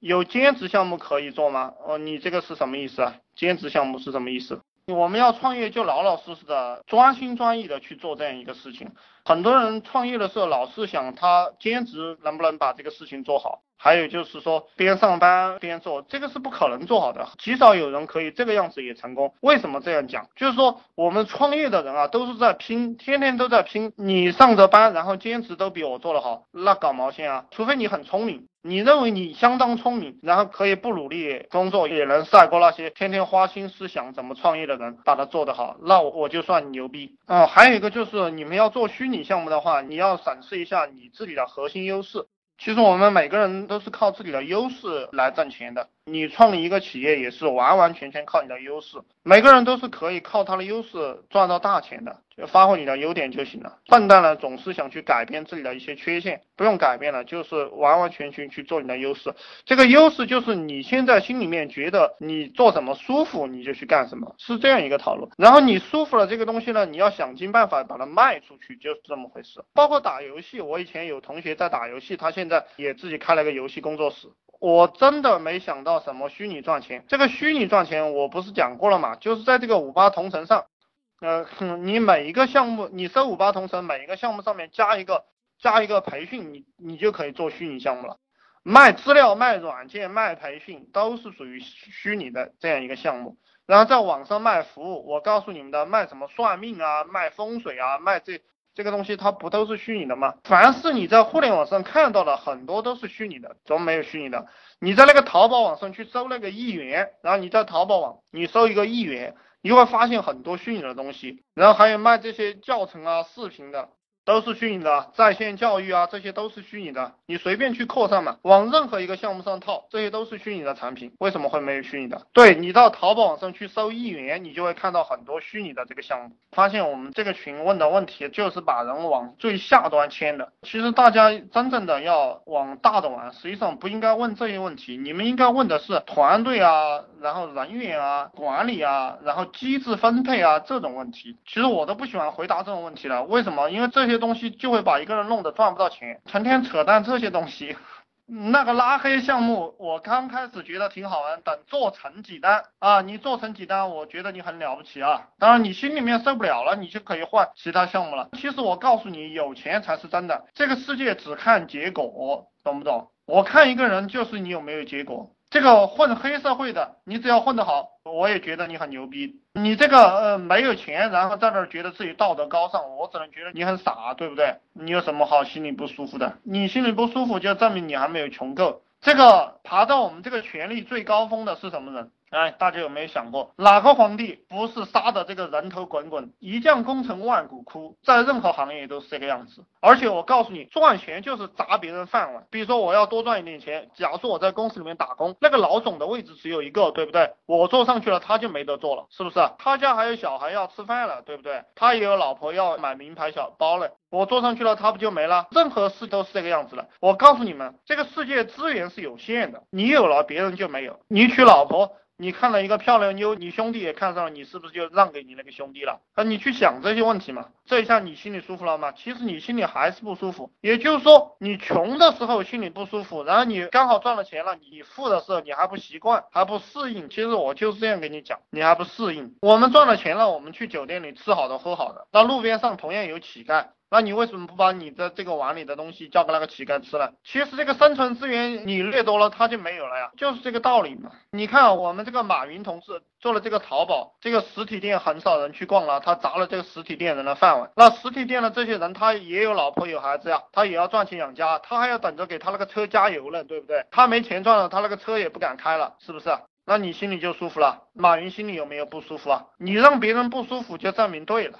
有兼职项目可以做吗？哦，你这个是什么意思啊？兼职项目是什么意思？我们要创业就老老实实的、专心专意的去做这样一个事情。很多人创业的时候老是想他兼职能不能把这个事情做好，还有就是说边上班边做，这个是不可能做好的。极少有人可以这个样子也成功。为什么这样讲？就是说我们创业的人啊，都是在拼，天天都在拼。你上着班，然后兼职都比我做得好，那搞毛线啊？除非你很聪明。你认为你相当聪明，然后可以不努力工作也能赛过那些天天花心思想怎么创业的人，把它做得好，那我我就算牛逼啊！还有一个就是你们要做虚拟项目的话，你要审视一下你自己的核心优势。其实我们每个人都是靠自己的优势来挣钱的。你创立一个企业也是完完全全靠你的优势，每个人都是可以靠他的优势赚到大钱的，就发挥你的优点就行了。笨蛋呢总是想去改变自己的一些缺陷，不用改变了，就是完完全全去做你的优势。这个优势就是你现在心里面觉得你做什么舒服，你就去干什么，是这样一个套路。然后你舒服了这个东西呢，你要想尽办法把它卖出去，就是这么回事。包括打游戏，我以前有同学在打游戏，他现在也自己开了个游戏工作室。我真的没想到什么虚拟赚钱，这个虚拟赚钱我不是讲过了嘛，就是在这个五八同城上，呃，你每一个项目，你搜五八同城，每一个项目上面加一个加一个培训，你你就可以做虚拟项目了，卖资料、卖软件、卖培训都是属于虚拟的这样一个项目，然后在网上卖服务，我告诉你们的，卖什么算命啊，卖风水啊，卖这。这个东西它不都是虚拟的吗？凡是你在互联网上看到的，很多都是虚拟的，怎么没有虚拟的？你在那个淘宝网上去搜那个一元，然后你在淘宝网你搜一个一元，你会发现很多虚拟的东西，然后还有卖这些教程啊、视频的。都是虚拟的，在线教育啊，这些都是虚拟的，你随便去扩散嘛，往任何一个项目上套，这些都是虚拟的产品。为什么会没有虚拟的？对你到淘宝网上去搜一元，你就会看到很多虚拟的这个项目。发现我们这个群问的问题就是把人往最下端牵的。其实大家真正的要往大的玩，实际上不应该问这些问题，你们应该问的是团队啊，然后人员啊，管理啊，然后机制分配啊这种问题。其实我都不喜欢回答这种问题了，为什么？因为这些。东西就会把一个人弄得赚不到钱，成天扯淡这些东西。那个拉黑项目，我刚开始觉得挺好玩，等做成几单啊，你做成几单，我觉得你很了不起啊。当然你心里面受不了了，你就可以换其他项目了。其实我告诉你，有钱才是真的，这个世界只看结果，懂不懂？我看一个人就是你有没有结果。这个混黑社会的，你只要混得好，我也觉得你很牛逼。你这个呃没有钱，然后在那儿觉得自己道德高尚，我只能觉得你很傻，对不对？你有什么好心里不舒服的？你心里不舒服，就证明你还没有穷够。这个爬到我们这个权力最高峰的是什么人？哎，大家有没有想过，哪个皇帝不是杀的这个人头滚滚，一将功成万骨枯，在任何行业都是这个样子。而且我告诉你，赚钱就是砸别人饭碗。比如说我要多赚一点钱，假如说我在公司里面打工，那个老总的位置只有一个，对不对？我坐上去了，他就没得做了，是不是？他家还有小孩要吃饭了，对不对？他也有老婆要买名牌小包了，我坐上去了，他不就没了？任何事都是这个样子的。我告诉你们，这个世界资源是有限的，你有了，别人就没有。你娶老婆。你看了一个漂亮妞，你兄弟也看上了，你是不是就让给你那个兄弟了？啊，你去想这些问题嘛，这一下你心里舒服了吗？其实你心里还是不舒服。也就是说，你穷的时候心里不舒服，然后你刚好赚了钱了，你富的时候你还不习惯，还不适应。其实我就是这样跟你讲，你还不适应。我们赚了钱了，我们去酒店里吃好的喝好的，那路边上同样有乞丐。那你为什么不把你的这个碗里的东西交给那个乞丐吃呢？其实这个生存资源你掠夺了，他就没有了呀，就是这个道理嘛。你看我们这个马云同志做了这个淘宝，这个实体店很少人去逛了，他砸了这个实体店人的饭碗。那实体店的这些人，他也有老婆有孩子呀，他也要赚钱养家，他还要等着给他那个车加油呢，对不对？他没钱赚了，他那个车也不敢开了，是不是？那你心里就舒服了？马云心里有没有不舒服啊？你让别人不舒服，就证明对了。